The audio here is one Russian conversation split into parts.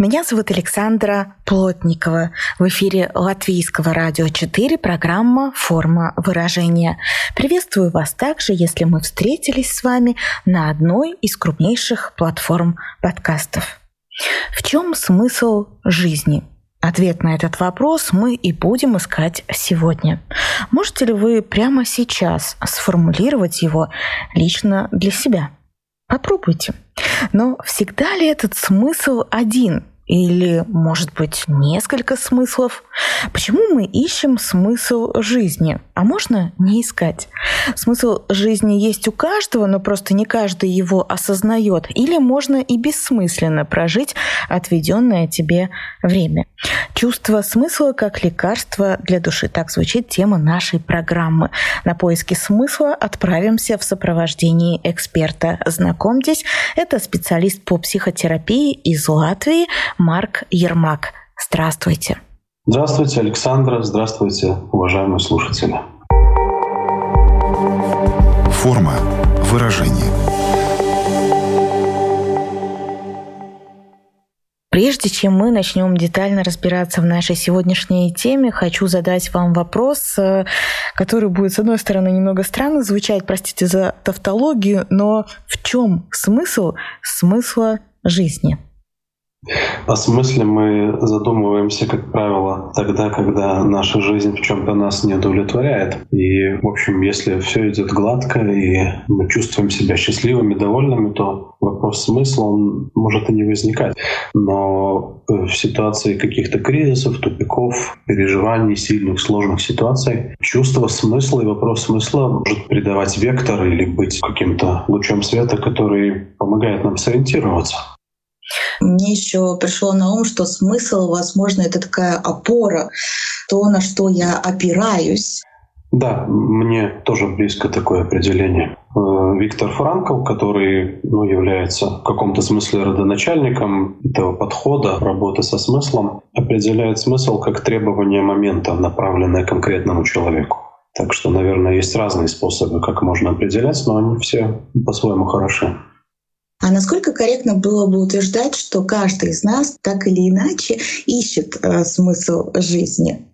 Меня зовут Александра Плотникова. В эфире Латвийского радио 4 программа «Форма выражения». Приветствую вас также, если мы встретились с вами на одной из крупнейших платформ подкастов. В чем смысл жизни? Ответ на этот вопрос мы и будем искать сегодня. Можете ли вы прямо сейчас сформулировать его лично для себя? Попробуйте. Но всегда ли этот смысл один? Или, может быть, несколько смыслов? Почему мы ищем смысл жизни? А можно не искать? Смысл жизни есть у каждого, но просто не каждый его осознает. Или можно и бессмысленно прожить отведенное тебе время. Чувство смысла как лекарство для души. Так звучит тема нашей программы. На поиски смысла отправимся в сопровождении эксперта. Знакомьтесь, это специалист по психотерапии из Латвии Марк Ермак. Здравствуйте. Здравствуйте, Александра. Здравствуйте, уважаемые слушатели. Форма выражения. Прежде чем мы начнем детально разбираться в нашей сегодняшней теме, хочу задать вам вопрос, э, который будет, с одной стороны, немного странно звучать, простите за тавтологию, но в чем смысл смысла жизни? О смысле мы задумываемся, как правило, тогда, когда наша жизнь в чем-то нас не удовлетворяет. И, в общем, если все идет гладко и мы чувствуем себя счастливыми, довольными, то вопрос смысла, он может и не возникать. Но в ситуации каких-то кризисов, тупиков, переживаний, сильных, сложных ситуаций, чувство смысла и вопрос смысла может придавать вектор или быть каким-то лучом света, который помогает нам сориентироваться. Мне еще пришло на ум, что смысл, возможно, это такая опора, то, на что я опираюсь. Да, мне тоже близко такое определение. Э, Виктор Франкл, который ну, является в каком-то смысле родоначальником этого подхода работы со смыслом, определяет смысл как требование момента, направленное конкретному человеку. Так что, наверное, есть разные способы, как можно определять, но они все по-своему хороши. А насколько корректно было бы утверждать, что каждый из нас так или иначе ищет э, смысл жизни?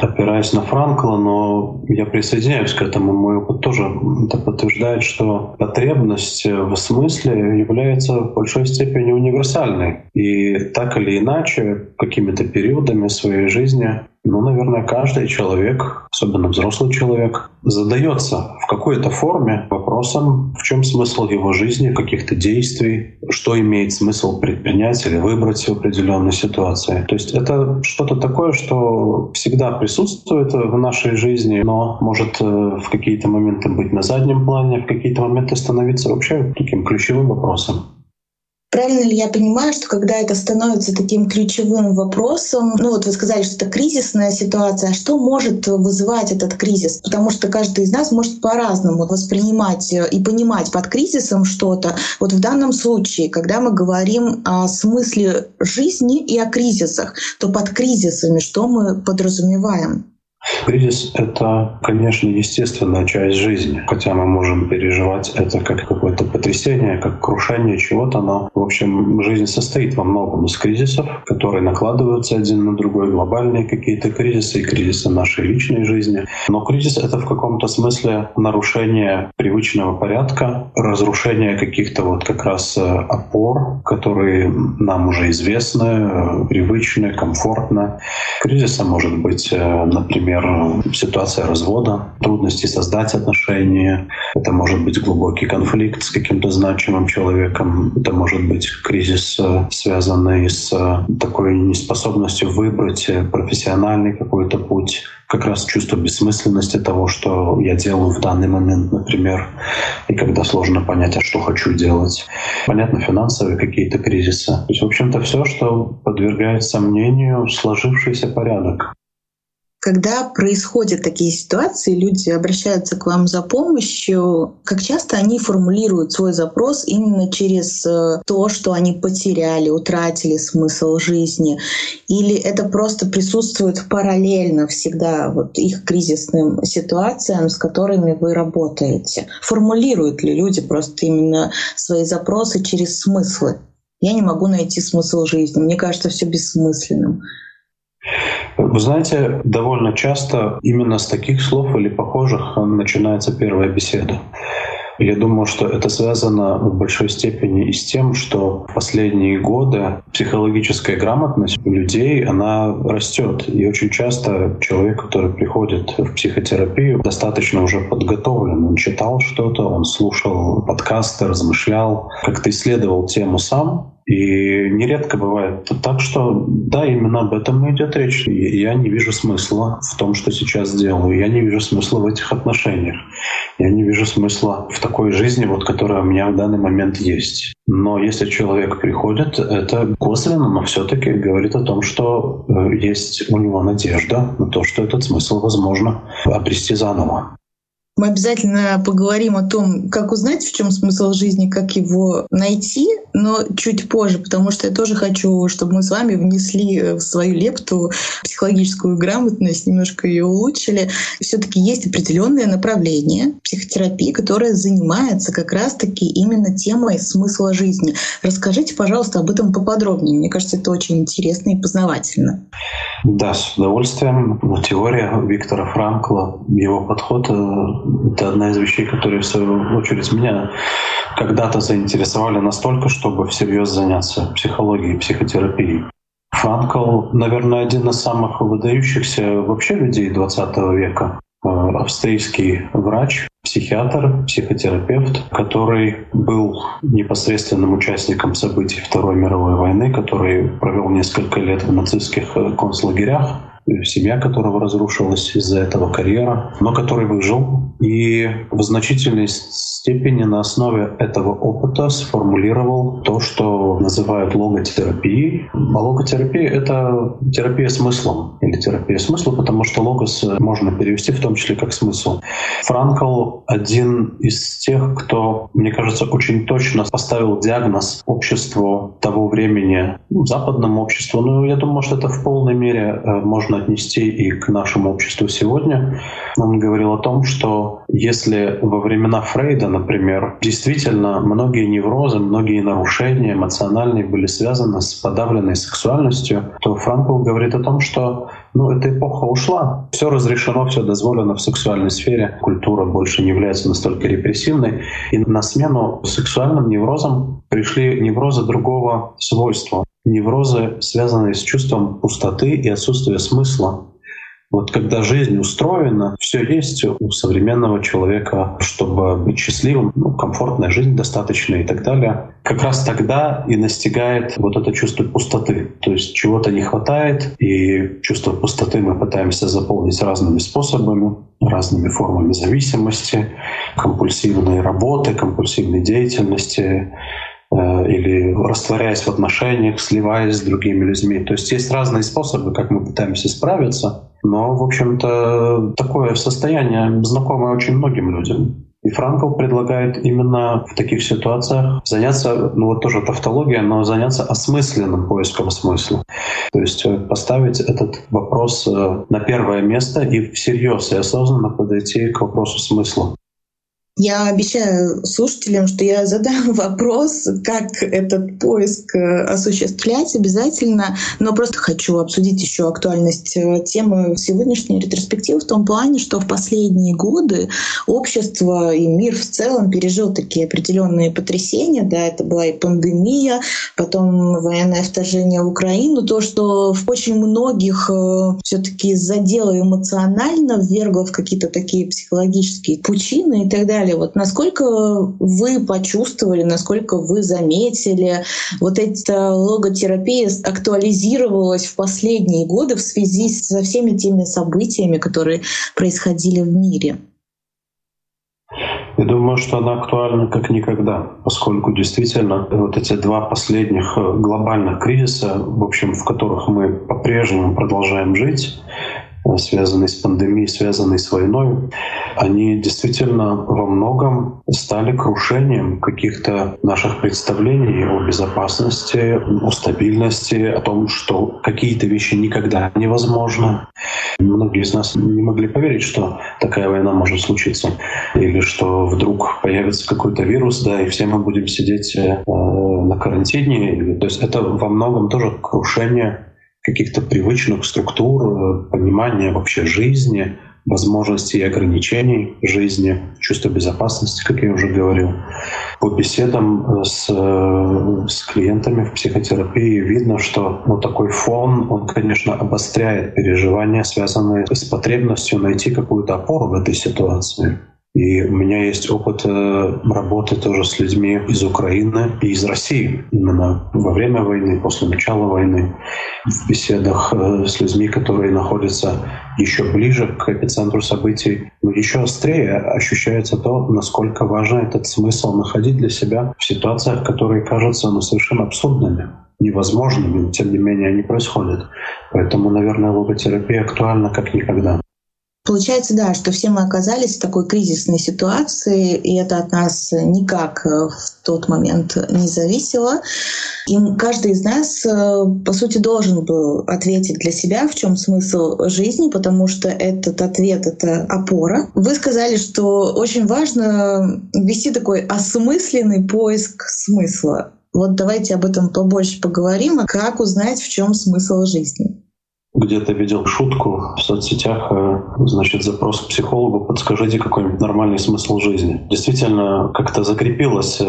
опираясь на Франкла, но я присоединяюсь к этому. Мой опыт тоже это подтверждает, что потребность в смысле является в большой степени универсальной. И так или иначе, какими-то периодами своей жизни ну, наверное, каждый человек, особенно взрослый человек, задается в какой-то форме вопросом, в чем смысл его жизни, каких-то действий, что имеет смысл предпринять или выбрать в определенной ситуации. То есть это что-то такое, что всегда присутствует в нашей жизни, но может э, в какие-то моменты быть на заднем плане, в какие-то моменты становиться вообще таким ключевым вопросом. Правильно ли я понимаю, что когда это становится таким ключевым вопросом, ну вот вы сказали, что это кризисная ситуация, а что может вызывать этот кризис? Потому что каждый из нас может по-разному воспринимать и понимать под кризисом что-то. Вот в данном случае, когда мы говорим о смысле жизни и о кризисах, то под кризисами что мы подразумеваем? Кризис — это, конечно, естественная часть жизни, хотя мы можем переживать это как какое-то потрясение, как крушение чего-то, но, в общем, жизнь состоит во многом из кризисов, которые накладываются один на другой, глобальные какие-то кризисы и кризисы нашей личной жизни. Но кризис — это в каком-то смысле нарушение привычного порядка, разрушение каких-то вот как раз э, опор, которые нам уже известны, э, привычны, комфортны. Кризисом может быть, э, например, например, ситуация развода, трудности создать отношения. Это может быть глубокий конфликт с каким-то значимым человеком. Это может быть кризис, э, связанный с э, такой неспособностью выбрать э, профессиональный какой-то путь как раз чувство бессмысленности того, что я делаю в данный момент, например, и когда сложно понять, а что хочу делать. Понятно, финансовые какие-то кризисы. То есть, в общем-то, все, что подвергает сомнению сложившийся порядок. Когда происходят такие ситуации, люди обращаются к вам за помощью, как часто они формулируют свой запрос именно через э, то, что они потеряли, утратили смысл жизни, или это просто присутствует параллельно всегда вот их кризисным ситуациям, с которыми вы работаете? Формулируют ли люди просто именно свои запросы через смыслы? Я не могу найти смысл жизни. Мне кажется, все бессмысленным. Вы знаете, довольно часто именно с таких слов или похожих начинается первая беседа. Я думаю, что это связано в большой степени и с тем, что в последние годы психологическая грамотность у людей, она растет. И очень часто человек, который приходит в психотерапию, достаточно уже подготовлен. Он читал что-то, он слушал подкасты, размышлял, как-то исследовал тему сам, и нередко бывает так, что да, именно об этом и идет речь. Я не вижу смысла в том, что сейчас делаю. Я не вижу смысла в этих отношениях. Я не вижу смысла в такой жизни, вот, которая у меня в данный момент есть. Но если человек приходит, это косвенно, но все-таки говорит о том, что э, есть у него надежда на то, что этот смысл возможно обрести заново. Мы обязательно поговорим о том, как узнать, в чем смысл жизни, как его найти, но чуть позже, потому что я тоже хочу, чтобы мы с вами внесли в свою лепту психологическую грамотность, немножко ее улучшили. Все-таки есть определенное направление психотерапии, которое занимается как раз-таки именно темой смысла жизни. Расскажите, пожалуйста, об этом поподробнее. Мне кажется, это очень интересно и познавательно. Да, с удовольствием. Теория Виктора Франкла, его подход э, это одна из вещей, которые, в свою очередь, меня когда-то заинтересовали настолько, чтобы всерьез заняться психологией, психотерапией. Франкл, наверное, один из самых выдающихся вообще людей 20 века. Э, австрийский врач, психиатр, психотерапевт, который был непосредственным участником событий Второй мировой войны, который провел несколько лет в нацистских э, концлагерях семья которого разрушилась из-за этого карьера, но который выжил и в значительной степени на основе этого опыта сформулировал то, что называют логотерапией. А логотерапия — это терапия смыслом или терапия смысла, потому что логос можно перевести в том числе как смысл. Франкл — один из тех, кто, мне кажется, очень точно поставил диагноз обществу того времени, ну, западному обществу. Но я думаю, что это в полной мере э, можно можно отнести и к нашему обществу сегодня. Он говорил о том, что если во времена Фрейда, например, действительно многие неврозы, многие нарушения эмоциональные были связаны с подавленной сексуальностью, то Франкл говорит о том, что ну, эта эпоха ушла. Все разрешено, все дозволено в сексуальной сфере. Культура больше не является настолько репрессивной. И на смену сексуальным неврозам пришли неврозы другого свойства неврозы, связанные с чувством пустоты и отсутствия смысла. Вот когда жизнь устроена, все есть у современного человека, чтобы быть счастливым, ну, комфортная жизнь достаточная и так далее. Как раз тогда и настигает вот это чувство пустоты. То есть чего-то не хватает, и чувство пустоты мы пытаемся заполнить разными способами, разными формами зависимости, компульсивной работы, компульсивной деятельности, Э, или растворяясь в отношениях, сливаясь с другими людьми. То есть есть разные способы, как мы пытаемся справиться, но, в общем-то, такое состояние знакомое очень многим людям. И Франкл предлагает именно в таких ситуациях заняться, ну вот тоже тавтология, но заняться осмысленным поиском смысла. То есть э, поставить этот вопрос э, на первое место и всерьез и осознанно подойти к вопросу смысла. Я обещаю слушателям, что я задам вопрос, как этот поиск э, осуществлять обязательно, но просто хочу обсудить еще актуальность э, темы сегодняшней ретроспективы в том плане, что в последние годы общество и мир в целом пережил такие определенные потрясения. Да, это была и пандемия, потом военное вторжение в Украину, то, что в очень многих э, все-таки задело эмоционально, ввергло в какие-то такие психологические пучины и так далее далее. Вот насколько вы почувствовали, насколько вы заметили, вот эта логотерапия актуализировалась в последние годы в связи со всеми теми событиями, которые происходили в мире? Я думаю, что она актуальна как никогда, поскольку действительно вот эти два последних глобальных кризиса, в общем, в которых мы по-прежнему продолжаем жить, связанные с пандемией, связанные с войной, они действительно во многом стали крушением каких-то наших представлений о безопасности, о стабильности, о том, что какие-то вещи никогда невозможны. Многие из нас не могли поверить, что такая война может случиться, или что вдруг появится какой-то вирус, да, и все мы будем сидеть э, на карантине. То есть это во многом тоже крушение каких-то привычных структур, э, понимания вообще жизни, возможностей и ограничений жизни, чувство безопасности, как я уже говорил. По беседам э, с, э, с клиентами в психотерапии видно, что ну, такой фон, он, конечно, обостряет переживания, связанные с потребностью найти какую-то опору в этой ситуации. И у меня есть опыт э, работы тоже с людьми из Украины и из России. Именно во время войны, после начала войны, в беседах э, с людьми, которые находятся еще ближе к эпицентру событий, но еще острее ощущается то, насколько важно этот смысл находить для себя в ситуациях, которые кажутся ну, совершенно абсурдными невозможными, но тем не менее они происходят. Поэтому, наверное, логотерапия актуальна как никогда. Получается, да, что все мы оказались в такой кризисной ситуации, и это от нас никак э, в тот момент не зависело. И каждый из нас, э, по сути, должен был ответить для себя, в чем смысл жизни, потому что этот ответ — это опора. Вы сказали, что очень важно вести такой осмысленный поиск смысла. Вот давайте об этом побольше поговорим. А как узнать, в чем смысл жизни? Где-то видел шутку в соцсетях, э, значит, запрос к психологу, подскажите какой-нибудь нормальный смысл жизни. Действительно, как-то закрепилось э,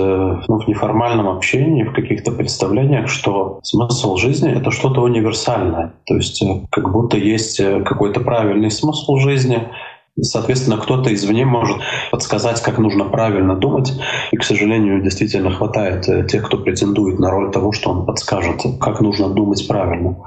ну, в неформальном общении, в каких-то представлениях, что смысл жизни — это что-то универсальное. То есть э, как будто есть какой-то правильный смысл жизни, Соответственно, кто-то извне может подсказать, как нужно правильно думать. И, к сожалению, действительно хватает тех, кто претендует на роль того, что он подскажет, как нужно думать правильно.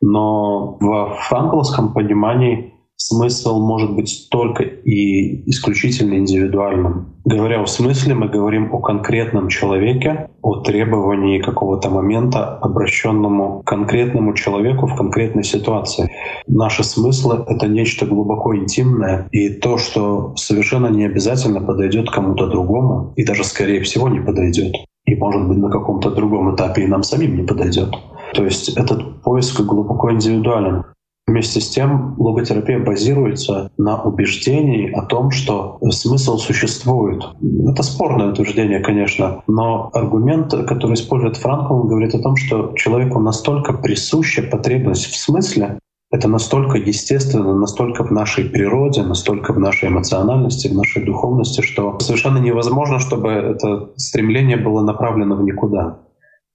Но в франкловском понимании смысл может быть только и исключительно индивидуальным. Говоря о смысле, мы говорим о конкретном человеке, о требовании какого-то момента, обращенному к конкретному человеку в конкретной ситуации. Наши смыслы — это нечто глубоко интимное, и то, что совершенно не обязательно подойдет кому-то другому, и даже, скорее всего, не подойдет. И, может быть, на каком-то другом этапе и нам самим не подойдет. То есть этот поиск глубоко индивидуален. Вместе с тем логотерапия базируется на убеждении о том, что смысл существует. Это спорное утверждение, конечно, но аргумент, который использует Франкл, говорит о том, что человеку настолько присуща потребность в смысле, это настолько естественно, настолько в нашей природе, настолько в нашей эмоциональности, в нашей духовности, что совершенно невозможно, чтобы это стремление было направлено в никуда.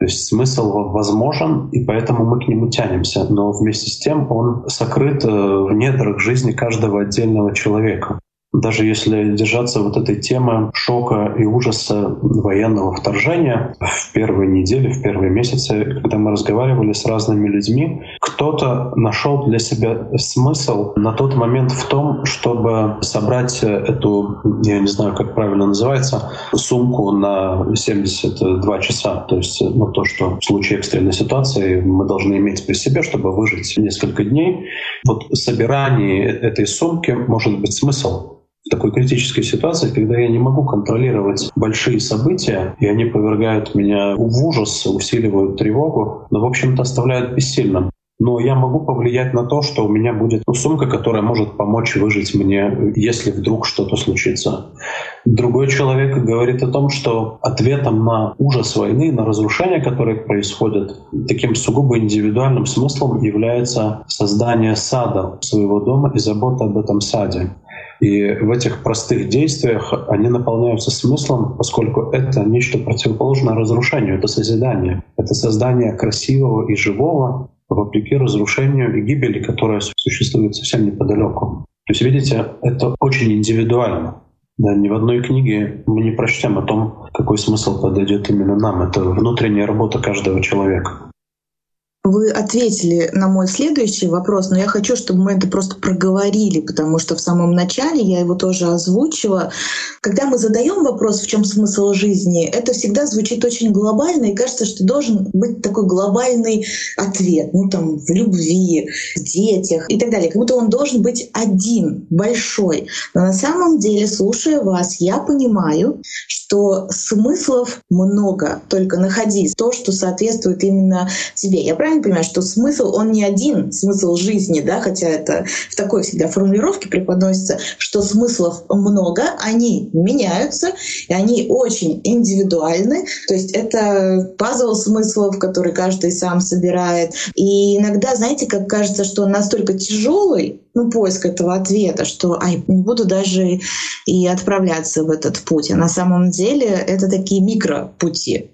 То есть смысл возможен, и поэтому мы к нему тянемся, но вместе с тем он сокрыт э, в недрах жизни каждого отдельного человека даже если держаться вот этой темы шока и ужаса военного вторжения в первые недели, в первые месяцы, когда мы разговаривали с разными людьми, кто-то нашел для себя смысл на тот момент в том, чтобы собрать эту, я не знаю, как правильно называется, сумку на 72 часа. То есть ну, то, что в случае экстренной ситуации мы должны иметь при себе, чтобы выжить несколько дней. Вот в собирании этой сумки может быть смысл в такой критической ситуации, когда я не могу контролировать большие события, и они повергают меня в ужас, усиливают тревогу, но, в общем-то, оставляют бессильным. Но я могу повлиять на то, что у меня будет ну, сумка, которая может помочь выжить мне, если вдруг что-то случится. Другой человек говорит о том, что ответом на ужас войны, на разрушения, которые происходят, таким сугубо индивидуальным смыслом является создание сада своего дома и забота об этом саде. И в этих простых действиях они наполняются смыслом, поскольку это нечто противоположное разрушению, это созидание, это создание красивого и живого, вопреки разрушению и гибели, которая существует совсем неподалеку. То есть, видите, это очень индивидуально. Да, ни в одной книге мы не прочтем о том, какой смысл подойдет именно нам. Это внутренняя работа каждого человека. Вы ответили на мой следующий вопрос, но я хочу, чтобы мы это просто проговорили, потому что в самом начале я его тоже озвучила. Когда мы задаем вопрос, в чем смысл жизни, это всегда звучит очень глобально, и кажется, что должен быть такой глобальный ответ, ну там в любви, в детях и так далее, как будто он должен быть один, большой. Но на самом деле, слушая вас, я понимаю, что смыслов много, только находить то, что соответствует именно тебе. Я правильно правильно понимаю, что смысл, он не один, смысл жизни, да, хотя это в такой всегда формулировке преподносится, что смыслов много, они меняются, и они очень индивидуальны. То есть это пазл смыслов, который каждый сам собирает. И иногда, знаете, как кажется, что он настолько тяжелый, ну, поиск этого ответа, что ай, не буду даже и отправляться в этот путь. А на самом деле это такие микропути.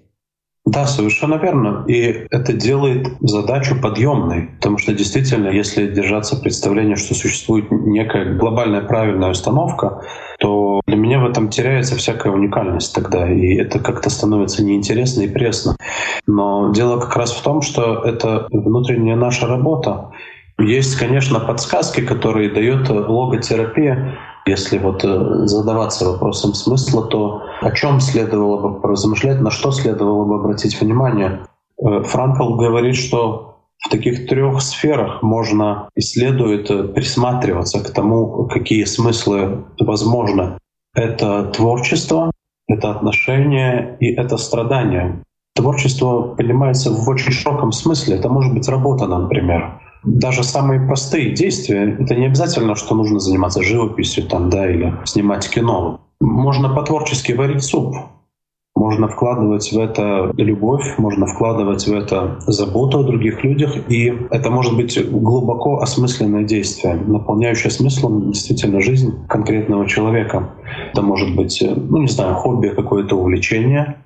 Да, совершенно верно. И это делает задачу подъемной. Потому что действительно, если держаться представления, что существует некая глобальная правильная установка, то для меня в этом теряется всякая уникальность тогда, и это как-то становится неинтересно и пресно. Но дело как раз в том, что это внутренняя наша работа. Есть, конечно, подсказки, которые дает логотерапия, если вот э, задаваться вопросом смысла, то о чем следовало бы поразмышлять, на что следовало бы обратить внимание? Э, Франкл говорит, что в таких трех сферах можно и э, присматриваться к тому, какие смыслы возможны. Это творчество, это отношения и это страдание. Творчество понимается в очень широком смысле. Это может быть работа, например даже самые простые действия, это не обязательно, что нужно заниматься живописью там, да, или снимать кино. Можно по-творчески варить суп, можно вкладывать в это любовь, можно вкладывать в это заботу о других людях, и это может быть глубоко осмысленное действие, наполняющее смыслом действительно жизнь конкретного человека. Это может быть, ну не знаю, хобби, какое-то увлечение,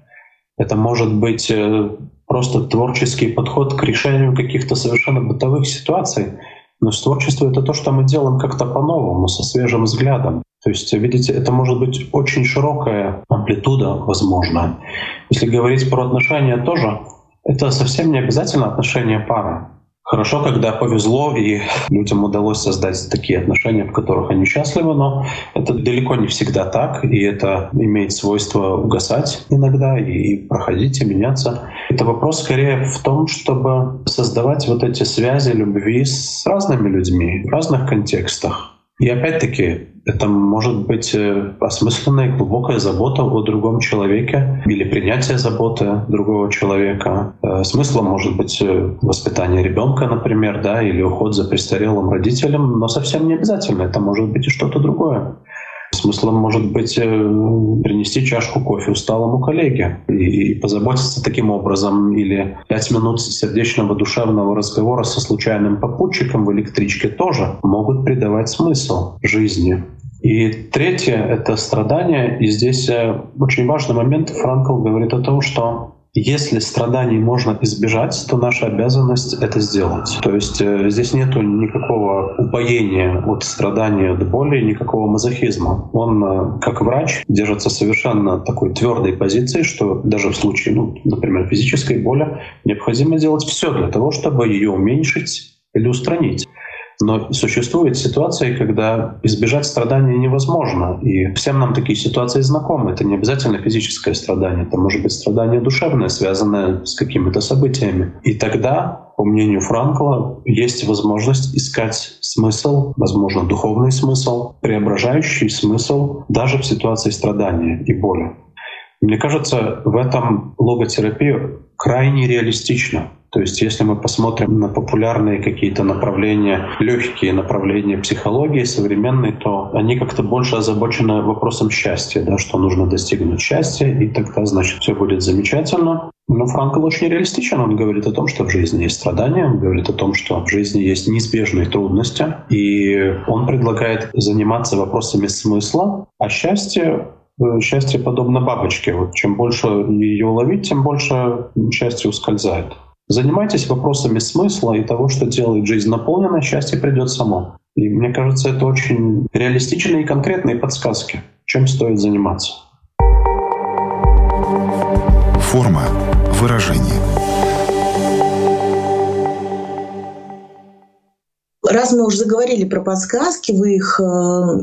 это может быть э, просто творческий подход к решению каких-то совершенно бытовых ситуаций. Но творчество — это то, что мы делаем как-то по-новому, со свежим взглядом. То есть, видите, это может быть очень широкая амплитуда, возможно. Если говорить про отношения тоже, это совсем не обязательно отношения пары. Хорошо, когда повезло и людям удалось создать такие отношения, в которых они счастливы, но это далеко не всегда так, и это имеет свойство угасать иногда и проходить и меняться. Это вопрос скорее в том, чтобы создавать вот эти связи любви с разными людьми в разных контекстах. И опять-таки, это может быть э, осмысленная глубокая забота о другом человеке или принятие заботы другого человека. Э, смыслом может быть э, воспитание ребенка, например, да, или уход за престарелым родителем, но совсем не обязательно. Это может быть и что-то другое. Смыслом может быть э, принести чашку кофе усталому коллеге и, и позаботиться таким образом или пять минут сердечного душевного разговора со случайным попутчиком в электричке тоже могут придавать смысл жизни. И третье — это страдание. И здесь э, очень важный момент. Франкл говорит о том, что если страданий можно избежать, то наша обязанность это сделать. То есть э, здесь нет никакого упоения от страдания, от боли, никакого мазохизма. Он, э, как врач, держится совершенно такой твердой позиции, что даже в случае, ну, например, физической боли, необходимо делать все для того, чтобы ее уменьшить или устранить. Но существуют ситуации, когда избежать страдания невозможно. И всем нам такие ситуации знакомы. Это не обязательно физическое страдание, это может быть страдание душевное, связанное с какими-то событиями. И тогда, по мнению Франкла, есть возможность искать смысл, возможно, духовный смысл, преображающий смысл даже в ситуации страдания и боли. Мне кажется, в этом логотерапия крайне реалистична. То есть если мы посмотрим на популярные какие-то направления, легкие направления психологии современной, то они как-то больше озабочены вопросом счастья, да, что нужно достигнуть счастья, и тогда, значит, все будет замечательно. Но Франкл очень реалистичен. Он говорит о том, что в жизни есть страдания, он говорит о том, что в жизни есть неизбежные трудности, и он предлагает заниматься вопросами смысла, а счастье э, Счастье подобно бабочке. Вот чем больше ее ловить, тем больше счастье ускользает. Занимайтесь вопросами смысла и того, что делает жизнь наполненной, счастье придет само. И мне кажется, это очень реалистичные и конкретные подсказки, чем стоит заниматься. Форма выражения. Раз мы уже заговорили про подсказки, вы их э,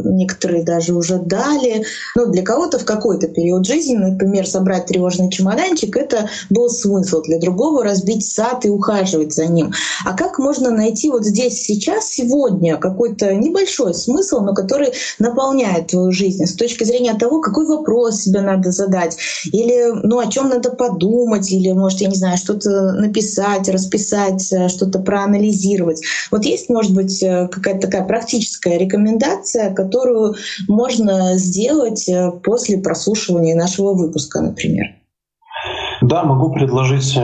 некоторые даже уже дали. Но для кого-то в какой-то период жизни, например, собрать тревожный чемоданчик, это был смысл. Для другого разбить сад и ухаживать за ним. А как можно найти вот здесь, сейчас, сегодня какой-то небольшой смысл, но который наполняет твою жизнь с точки зрения того, какой вопрос себе надо задать, или ну, о чем надо подумать, или, может, я не знаю, что-то написать, расписать, э, что-то проанализировать. Вот есть, может быть, э, какая-то такая практическая рекомендация, которую можно сделать э, после прослушивания нашего выпуска, например? Да, могу предложить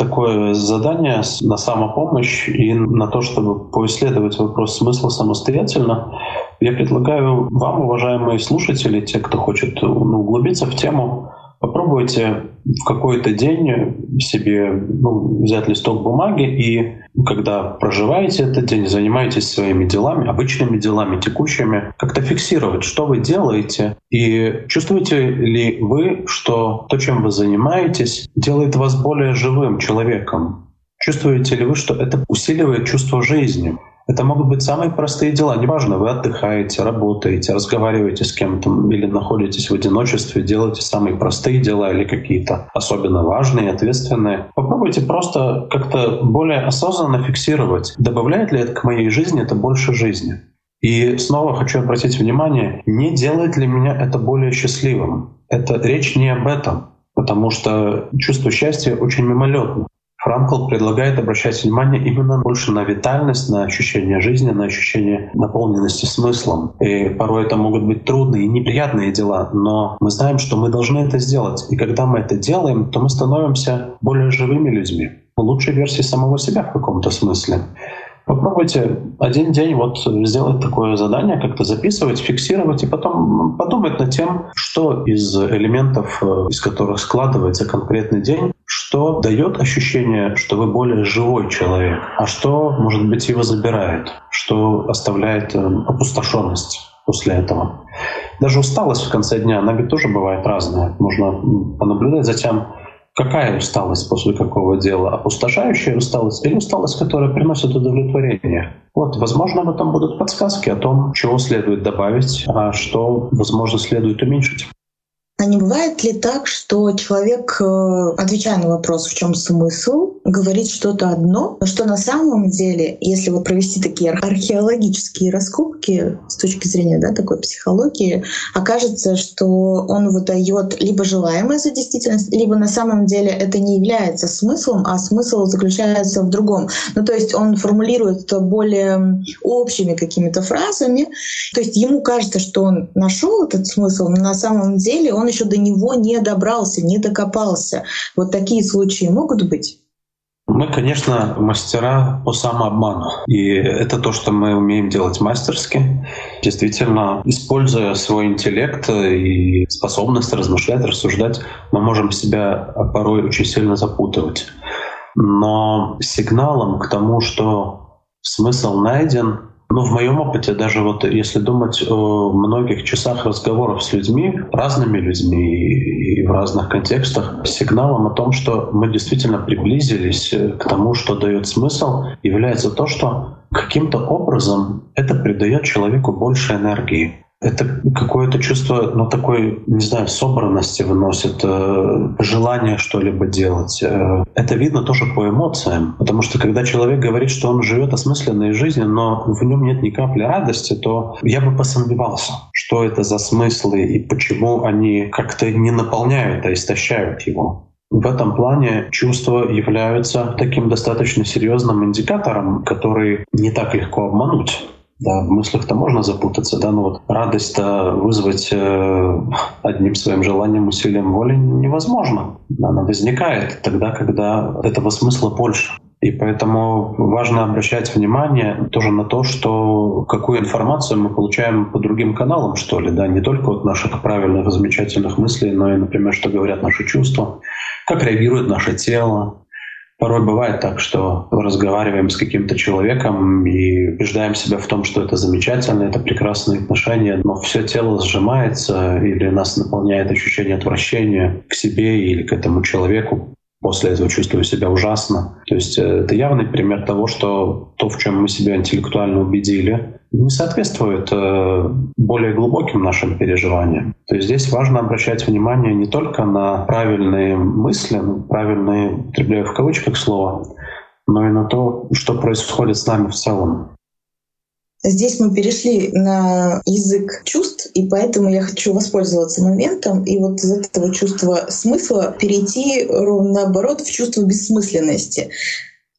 такое задание на самопомощь и на то, чтобы поисследовать вопрос смысла самостоятельно. Я предлагаю вам, уважаемые слушатели, те, кто хочет ну, углубиться в тему, попробуйте в какой-то день себе ну, взять листок бумаги и когда проживаете этот день, занимаетесь своими делами, обычными делами, текущими, как-то фиксировать, что вы делаете, и чувствуете ли вы, что то, чем вы занимаетесь, делает вас более живым человеком. Чувствуете ли вы, что это усиливает чувство жизни? Это могут быть самые простые дела. Неважно, вы отдыхаете, работаете, разговариваете с кем-то или находитесь в одиночестве, делаете самые простые дела или какие-то особенно важные, ответственные. Попробуйте просто как-то более осознанно фиксировать, добавляет ли это к моей жизни это больше жизни. И снова хочу обратить внимание, не делает ли меня это более счастливым. Это речь не об этом, потому что чувство счастья очень мимолетно. Франкл предлагает обращать внимание именно больше на витальность, на ощущение жизни, на ощущение наполненности смыслом. И порой это могут быть трудные и неприятные дела, но мы знаем, что мы должны это сделать. И когда мы это делаем, то мы становимся более живыми людьми, лучшей версией самого себя в каком-то смысле. Попробуйте один день вот сделать такое задание, как-то записывать, фиксировать и потом подумать над тем, что из элементов, э, из которых складывается конкретный день, что дает ощущение, что вы более живой человек, а что, может быть, его забирает, что оставляет э, опустошенность после этого. Даже усталость в конце дня, она ведь тоже бывает разная. Можно понаблюдать за тем, какая усталость после какого дела, опустошающая усталость или усталость, которая приносит удовлетворение. Вот, возможно, в этом будут подсказки о том, чего следует добавить, а что, возможно, следует уменьшить. А не бывает ли так, что человек, э, отвечая на вопрос, в чем смысл, говорит что-то одно, но что на самом деле, если вот провести такие археологические раскопки с точки зрения да, такой психологии, окажется, что он выдает либо желаемое за действительность, либо на самом деле это не является смыслом, а смысл заключается в другом. Ну, то есть он формулирует более общими какими-то фразами. То есть ему кажется, что он нашел этот смысл, но на самом деле он еще до него не добрался, не докопался. Вот такие случаи могут быть? Мы, конечно, мастера по самообману. И это то, что мы умеем делать мастерски. Действительно, используя свой интеллект и способность размышлять, рассуждать, мы можем себя порой очень сильно запутывать. Но сигналом к тому, что смысл найден, ну, в моем опыте, даже вот если думать о многих часах разговоров с людьми, разными людьми и в разных контекстах, сигналом о том, что мы действительно приблизились к тому, что дает смысл, является то, что каким-то образом это придает человеку больше энергии это какое-то чувство, ну, такой, не знаю, собранности выносит, э, желание что-либо делать. Э, это видно тоже по эмоциям, потому что когда человек говорит, что он живет осмысленной жизнью, но в нем нет ни капли радости, то я бы посомневался, что это за смыслы и почему они как-то не наполняют, а истощают его. В этом плане чувства являются таким достаточно серьезным индикатором, который не так легко обмануть. Да, в мыслях-то можно запутаться, да, но вот радость-то вызвать э, одним своим желанием, усилием воли невозможно. Она возникает тогда, когда этого смысла больше. И поэтому важно обращать внимание тоже на то, что какую информацию мы получаем по другим каналам, что ли, да, не только от наших правильных, замечательных мыслей, но и, например, что говорят наши чувства, как реагирует наше тело, Порой бывает так, что разговариваем с каким-то человеком и убеждаем себя в том, что это замечательно, это прекрасные отношения, но все тело сжимается или нас наполняет ощущение отвращения к себе или к этому человеку. После этого чувствую себя ужасно. То есть э, это явный пример того, что то, в чем мы себя интеллектуально убедили, не соответствует э, более глубоким нашим переживаниям. То есть здесь важно обращать внимание не только на правильные мысли, ну, правильные, употребляю в кавычках слово, но и на то, что происходит с нами в целом. Здесь мы перешли на язык чувств, и поэтому я хочу воспользоваться моментом и вот из этого чувства смысла перейти ровно наоборот в чувство бессмысленности.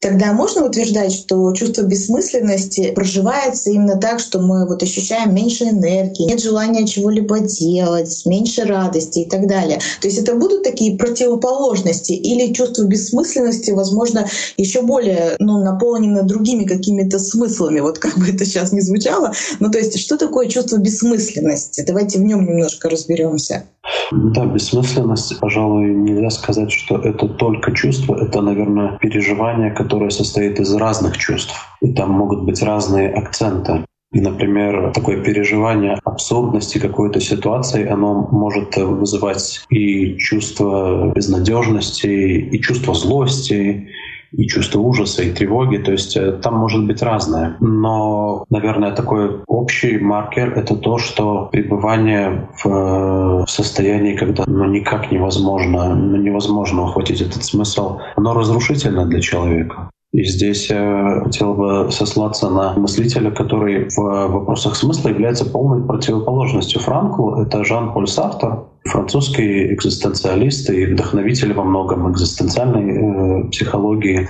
Тогда можно утверждать, что чувство бессмысленности проживается именно так, что мы вот ощущаем меньше энергии, нет желания чего-либо делать, меньше радости и так далее. То есть это будут такие противоположности или чувство бессмысленности, возможно, еще более ну, наполнено другими какими-то смыслами, вот как бы это сейчас не звучало. Ну то есть что такое чувство бессмысленности? Давайте в нем немножко разберемся. Да, бессмысленность, пожалуй, нельзя сказать, что это только чувство, это, наверное, переживание, которое состоит из разных чувств. И там могут быть разные акценты. И, например, такое переживание абсурдности какой-то ситуации, оно может вызывать и чувство безнадежности, и чувство злости, и чувство ужаса, и тревоги. То есть э, там может быть разное. Но, наверное, такой общий маркер — это то, что пребывание в, в состоянии, когда ну, никак невозможно, ну, невозможно ухватить этот смысл, оно разрушительно для человека. И здесь я хотел бы сослаться на мыслителя, который в вопросах смысла является полной противоположностью Франку. Это Жан-Поль Сартер, французский экзистенциалист и вдохновитель во многом экзистенциальной э, психологии,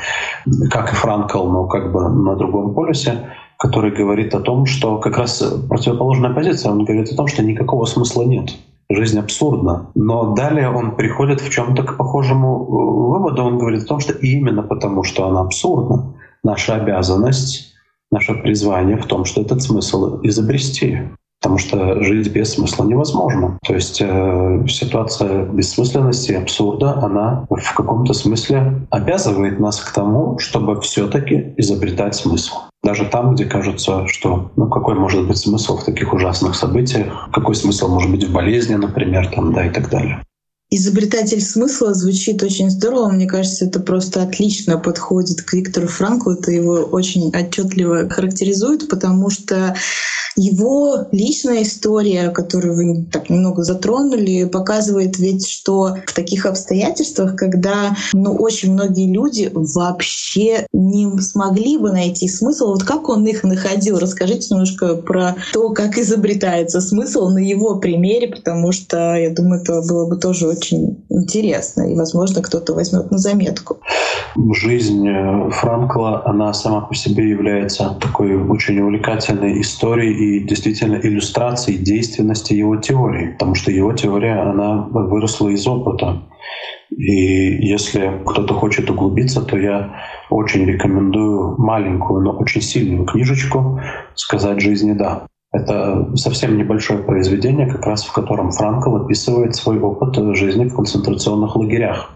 как и Франкл, но как бы на другом полюсе который говорит о том, что как раз противоположная позиция, он говорит о том, что никакого смысла нет жизнь абсурдна. Но далее он приходит в чем-то к похожему э, выводу. Он говорит о том, что именно потому, что она абсурдна, наша обязанность, наше призвание в том, что этот смысл изобрести. Потому что жить без смысла невозможно. То есть э, ситуация бессмысленности, абсурда, она в каком-то смысле обязывает нас к тому, чтобы все-таки изобретать смысл. Даже там, где кажется, что ну какой может быть смысл в таких ужасных событиях, какой смысл может быть в болезни, например, там, да, и так далее. Изобретатель смысла звучит очень здорово. Мне кажется, это просто отлично подходит к Виктору Франклу. Это его очень отчетливо характеризует, потому что его личная история, которую вы так немного затронули, показывает ведь, что в таких обстоятельствах, когда ну, очень многие люди вообще не смогли бы найти смысл, вот как он их находил? Расскажите немножко про то, как изобретается смысл на его примере, потому что, я думаю, это было бы тоже очень интересно, и, возможно, кто-то возьмет на заметку. Жизнь э, Франкла, она сама по себе является такой очень увлекательной историей и действительно иллюстрацией действенности его теории, потому что его теория, она выросла из опыта. И если кто-то хочет углубиться, то я очень рекомендую маленькую, но очень сильную книжечку «Сказать жизни да». Это совсем небольшое произведение, как раз в котором Франкл описывает свой опыт жизни в концентрационных лагерях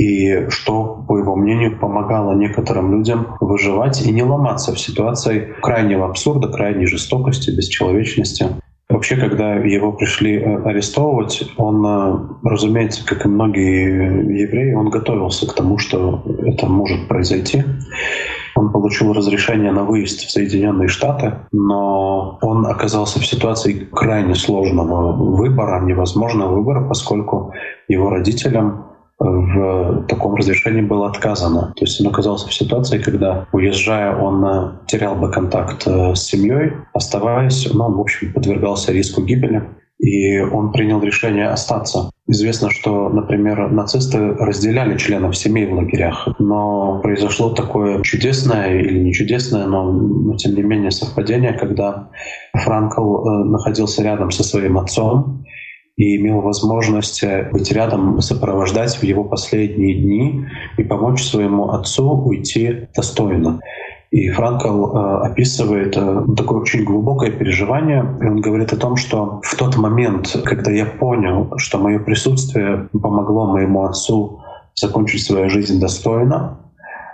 и что, по его мнению, помогало некоторым людям выживать и не ломаться в ситуации крайнего абсурда, крайней жестокости, бесчеловечности. Вообще, когда его пришли э, арестовывать, он, э, разумеется, как и многие евреи, он готовился к тому, что это может произойти. Он получил разрешение на выезд в Соединенные Штаты, но он оказался в ситуации крайне сложного выбора, невозможного выбора, поскольку его родителям в таком разрешении было отказано. То есть он оказался в ситуации, когда, уезжая, он э, терял бы контакт э, с семьей, оставаясь, ну, в общем, подвергался риску гибели, и он принял решение остаться. Известно, что, например, нацисты разделяли членов семей в лагерях, но произошло такое чудесное или не чудесное, но, но тем не менее совпадение, когда Франкл э, находился рядом со своим отцом, и имел возможность э, быть рядом, сопровождать в его последние дни и помочь своему отцу уйти достойно. И Франкл э, описывает э, такое очень глубокое переживание. И он говорит о том, что в тот момент, когда я понял, что мое присутствие помогло моему отцу закончить свою жизнь достойно,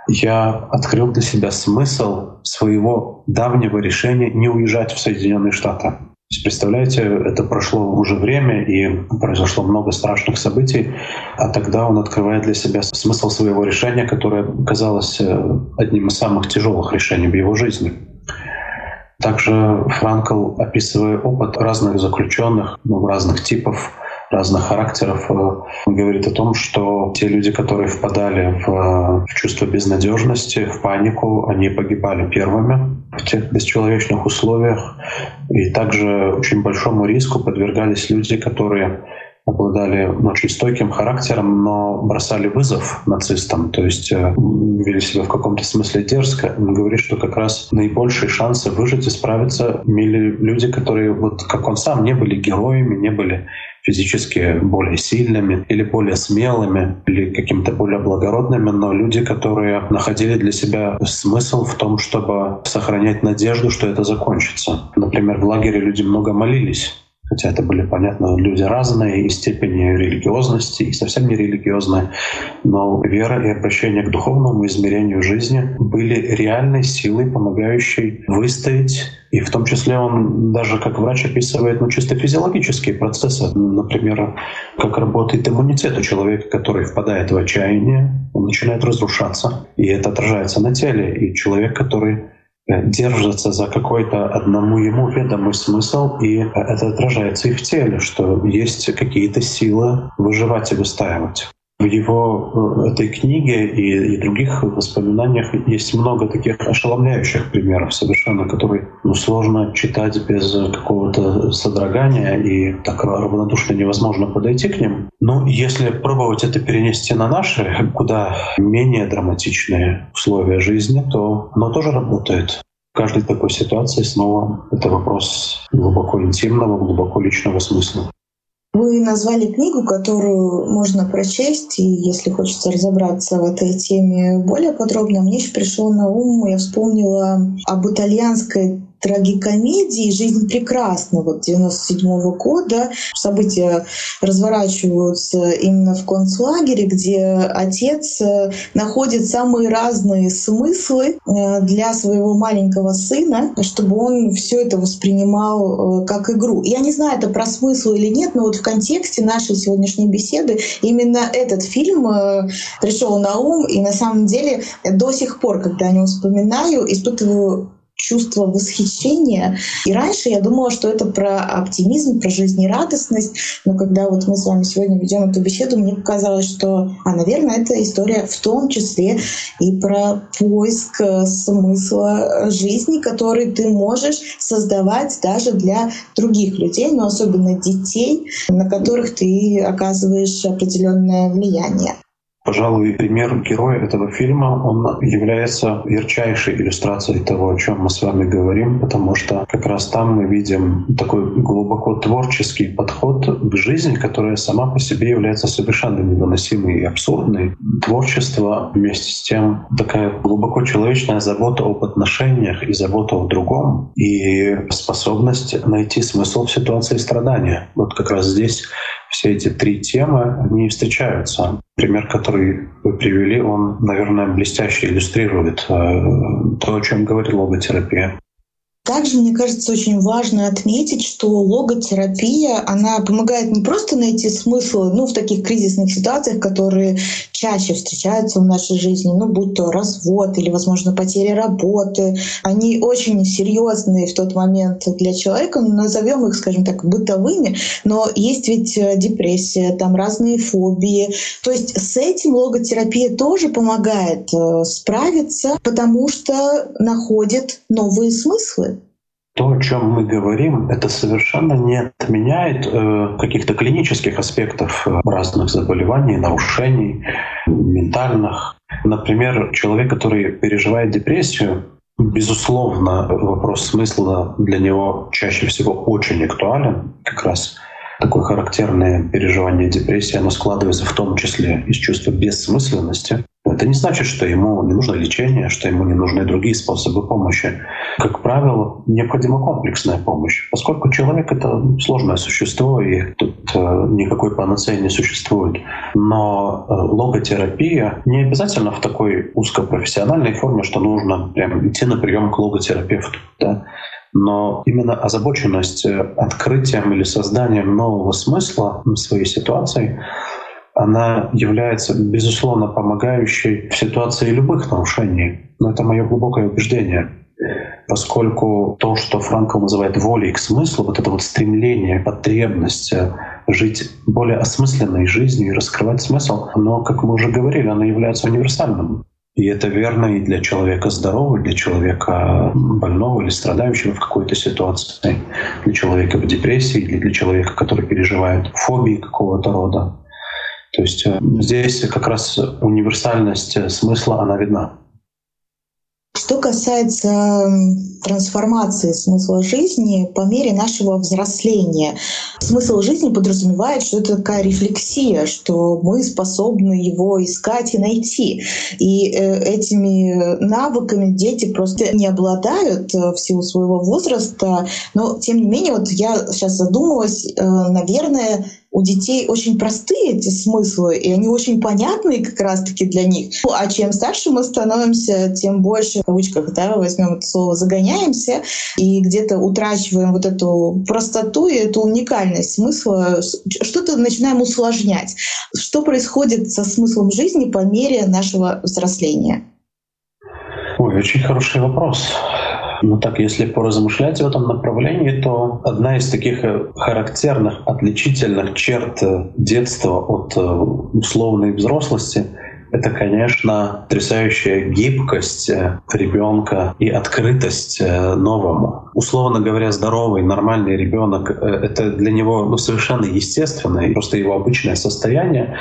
я открыл для себя смысл своего давнего решения не уезжать в Соединенные Штаты. Представляете, это прошло уже время, и произошло много страшных событий, а тогда он открывает для себя смысл своего решения, которое казалось э, одним из самых тяжелых решений в его жизни. Также Франкл, описывая опыт разных заключенных, ну, разных типов, разных характеров, э, говорит о том, что те люди, которые впадали в, в чувство безнадежности, в панику, они погибали первыми в тех бесчеловечных условиях. И также очень большому риску подвергались люди, которые обладали очень стойким характером, но бросали вызов нацистам, то есть э, вели себя в каком-то смысле дерзко. Он говорит, что как раз наибольшие шансы выжить и справиться имели люди, которые, вот как он сам, не были героями, не были физически более сильными или более смелыми или какими-то более благородными, но люди, которые находили для себя смысл в том, чтобы сохранять надежду, что это закончится. Например, в лагере люди много молились хотя это были, понятно, люди разные и степени религиозности, и совсем не религиозные, но вера и обращение к духовному измерению жизни были реальной силой, помогающей выстоять и в том числе он даже как врач описывает ну, чисто физиологические процессы. Например, как работает иммунитет у человека, который впадает в отчаяние, он начинает разрушаться, и это отражается на теле. И человек, который держатся за какой-то одному ему ведомый смысл, и это отражается и в теле, что есть какие-то силы выживать и выстаивать. В его э, этой книге и, и других воспоминаниях есть много таких ошеломляющих примеров совершенно, которые ну, сложно читать без какого-то содрогания, и так равнодушно невозможно подойти к ним. Но если пробовать это перенести на наши, куда менее драматичные условия жизни, то оно тоже работает. В каждой такой ситуации снова это вопрос глубоко интимного, глубоко личного смысла. Вы назвали книгу, которую можно прочесть, и если хочется разобраться в этой теме более подробно, мне еще пришло на ум, я вспомнила об итальянской трагикомедии «Жизнь прекрасна» вот 97 -го года. События разворачиваются именно в концлагере, где отец э, находит самые разные смыслы э, для своего маленького сына, чтобы он все это воспринимал э, как игру. Я не знаю, это про смысл или нет, но вот в контексте нашей сегодняшней беседы именно этот фильм пришел на ум, и на самом деле до сих пор, когда о нем вспоминаю, испытываю чувство восхищения. И раньше я думала, что это про оптимизм, про жизнерадостность, но когда вот мы с вами сегодня ведем эту беседу, мне показалось, что, а, наверное, это история в том числе и про поиск э, смысла жизни, который ты можешь создавать даже для других людей, но особенно детей, на которых ты оказываешь определенное влияние. Пожалуй, пример героя этого фильма, он является ярчайшей иллюстрацией того, о чем мы с вами говорим, потому что как раз там мы видим такой глубоко творческий подход к жизни, которая сама по себе является совершенно невыносимой и абсурдной. Творчество вместе с тем такая глубоко человечная забота об отношениях и забота о другом, и способность найти смысл в ситуации страдания. Вот как раз здесь все эти три темы, они встречаются. Пример, который вы привели, он, наверное, блестяще иллюстрирует э, то, о чем говорит логотерапия. Также, мне кажется, очень важно отметить, что логотерапия, она помогает не просто найти смысл ну, в таких кризисных ситуациях, которые чаще встречаются в нашей жизни, ну, будь то развод или, возможно, потеря работы. Они очень серьезные в тот момент для человека, назовем их, скажем так, бытовыми, но есть ведь э, депрессия, там разные фобии. То есть с этим логотерапия тоже помогает э, справиться, потому что находит новые смыслы то, о чем мы говорим, это совершенно не отменяет э, каких-то клинических аспектов э, разных заболеваний, нарушений ментальных. Например, человек, который переживает депрессию, безусловно, вопрос смысла для него чаще всего очень актуален. Как раз такое характерное переживание депрессии, оно складывается в том числе из чувства бессмысленности. Это не значит, что ему не нужно лечение, что ему не нужны другие способы помощи. Как правило, необходима комплексная помощь, поскольку человек — это сложное существо, и тут э, никакой панацеи не существует. Но э, логотерапия не обязательно в такой узкопрофессиональной форме, что нужно прям идти на прием к логотерапевту. Да? Но именно озабоченность открытием или созданием нового смысла своей ситуации она является, безусловно, помогающей в ситуации любых нарушений. Но это мое глубокое убеждение. Поскольку то, что Франкл называет волей к смыслу, вот это вот стремление, потребность э, жить более осмысленной жизнью и раскрывать смысл, но, как мы уже говорили, оно является универсальным. И это верно и для человека здорового, для человека больного или страдающего в какой-то ситуации, для человека в депрессии или для человека, который переживает фобии какого-то рода. То есть э, здесь как раз универсальность э, смысла, она видна. Что касается трансформации смысла жизни по мере нашего взросления, смысл жизни подразумевает, что это такая рефлексия, что мы способны его искать и найти. И э, этими навыками дети просто не обладают в силу своего возраста. Но тем не менее, вот я сейчас задумалась, наверное, у детей очень простые эти смыслы, и они очень понятные как раз-таки для них. А чем старше мы становимся, тем больше, в кавычках, да, возьмем это слово, загоняемся и где-то утрачиваем вот эту простоту и эту уникальность смысла, что-то начинаем усложнять. Что происходит со смыслом жизни по мере нашего взросления? Ой, очень хороший вопрос. Ну так, если поразмышлять в этом направлении, то одна из таких э, характерных, отличительных черт э, детства от э, условной взрослости это, конечно, потрясающая гибкость ребенка и открытость новому. Условно говоря, здоровый, нормальный ребенок — это для него ну, совершенно естественное, просто его обычное состояние.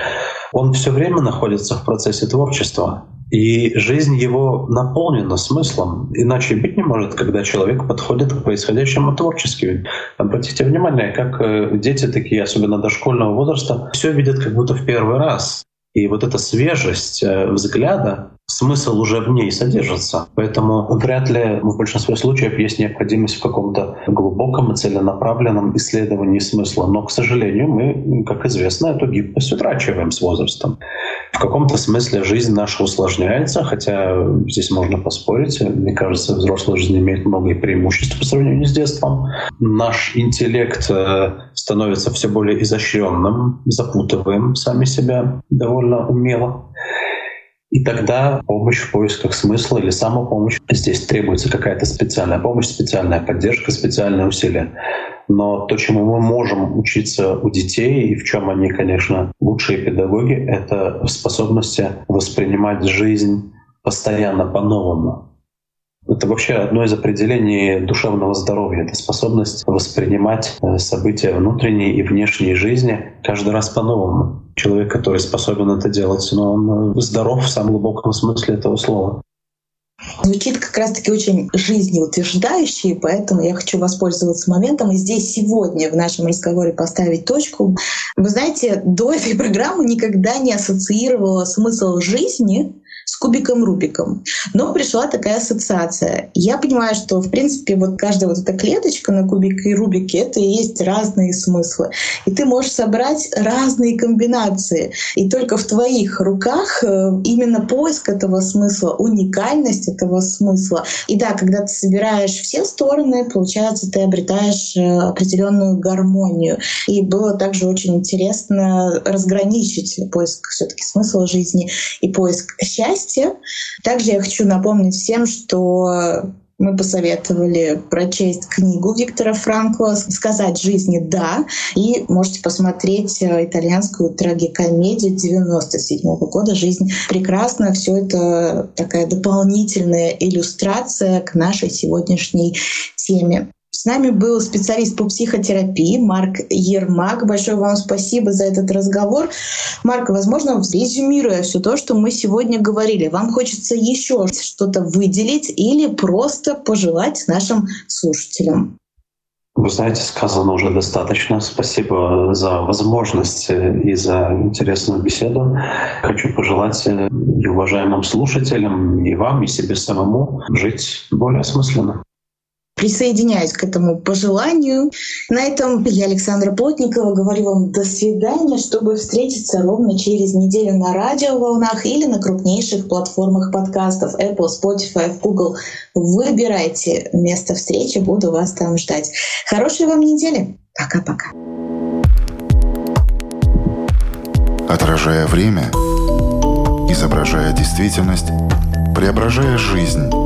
Он все время находится в процессе творчества. И жизнь его наполнена смыслом. Иначе быть не может, когда человек подходит к происходящему творчески. Обратите внимание, как э, дети такие, особенно дошкольного возраста, все видят как будто в первый раз. И вот эта свежесть э, взгляда, смысл уже в ней содержится. Поэтому вряд ли в большинстве случаев есть необходимость в каком-то глубоком и целенаправленном исследовании смысла. Но, к сожалению, мы, как известно, эту гибкость утрачиваем с возрастом. В каком-то смысле жизнь наша усложняется, хотя здесь можно поспорить. Мне кажется, взрослая жизнь имеет много преимуществ по сравнению с детством. Наш интеллект э, становится все более изощренным, запутываем сами себя довольно умело. И тогда помощь в поисках смысла или самопомощь. Здесь требуется какая-то специальная помощь, специальная поддержка, специальные усилия. Но то, чему мы можем учиться у детей, и в чем они, конечно, лучшие педагоги, это в способности воспринимать жизнь постоянно по-новому. Это вообще одно из определений душевного здоровья. Это способность воспринимать э, события внутренней и внешней жизни каждый раз по-новому. Человек, который способен это делать, но он э, здоров в самом глубоком смысле этого слова. Звучит как раз-таки очень жизнеутверждающе, поэтому я хочу воспользоваться моментом и здесь сегодня в нашем разговоре поставить точку. Вы знаете, до этой программы никогда не ассоциировала смысл жизни с кубиком Рубиком. Но пришла такая ассоциация. Я понимаю, что, в принципе, вот каждая вот эта клеточка на кубике и Рубике — это и есть разные смыслы. И ты можешь собрать разные комбинации. И только в твоих руках э, именно поиск этого смысла, уникальность этого смысла. И да, когда ты собираешь все стороны, получается, ты обретаешь э, определенную гармонию. И было также очень интересно разграничить поиск все-таки смысла жизни и поиск счастья счастья. Также я хочу напомнить всем, что мы посоветовали прочесть книгу Виктора Франкла «Сказать жизни да», и можете посмотреть э, итальянскую трагикомедию 97 -го года «Жизнь прекрасна». Все это такая дополнительная иллюстрация к нашей сегодняшней теме. Нами был специалист по психотерапии Марк Ермак. Большое вам спасибо за этот разговор. Марк, возможно, резюмируя все то, что мы сегодня говорили, вам хочется еще что-то выделить или просто пожелать нашим слушателям? Вы знаете, сказано уже достаточно. Спасибо за возможность и за интересную беседу. Хочу пожелать и уважаемым слушателям, и вам, и себе самому жить более осмысленно. Присоединяюсь к этому пожеланию. На этом я, Александра Плотникова, говорю вам до свидания, чтобы встретиться ровно через неделю на радиоволнах или на крупнейших платформах подкастов Apple, Spotify, Google. Выбирайте место встречи, буду вас там ждать. Хорошей вам недели. Пока-пока. Отражая время, изображая действительность, преображая жизнь.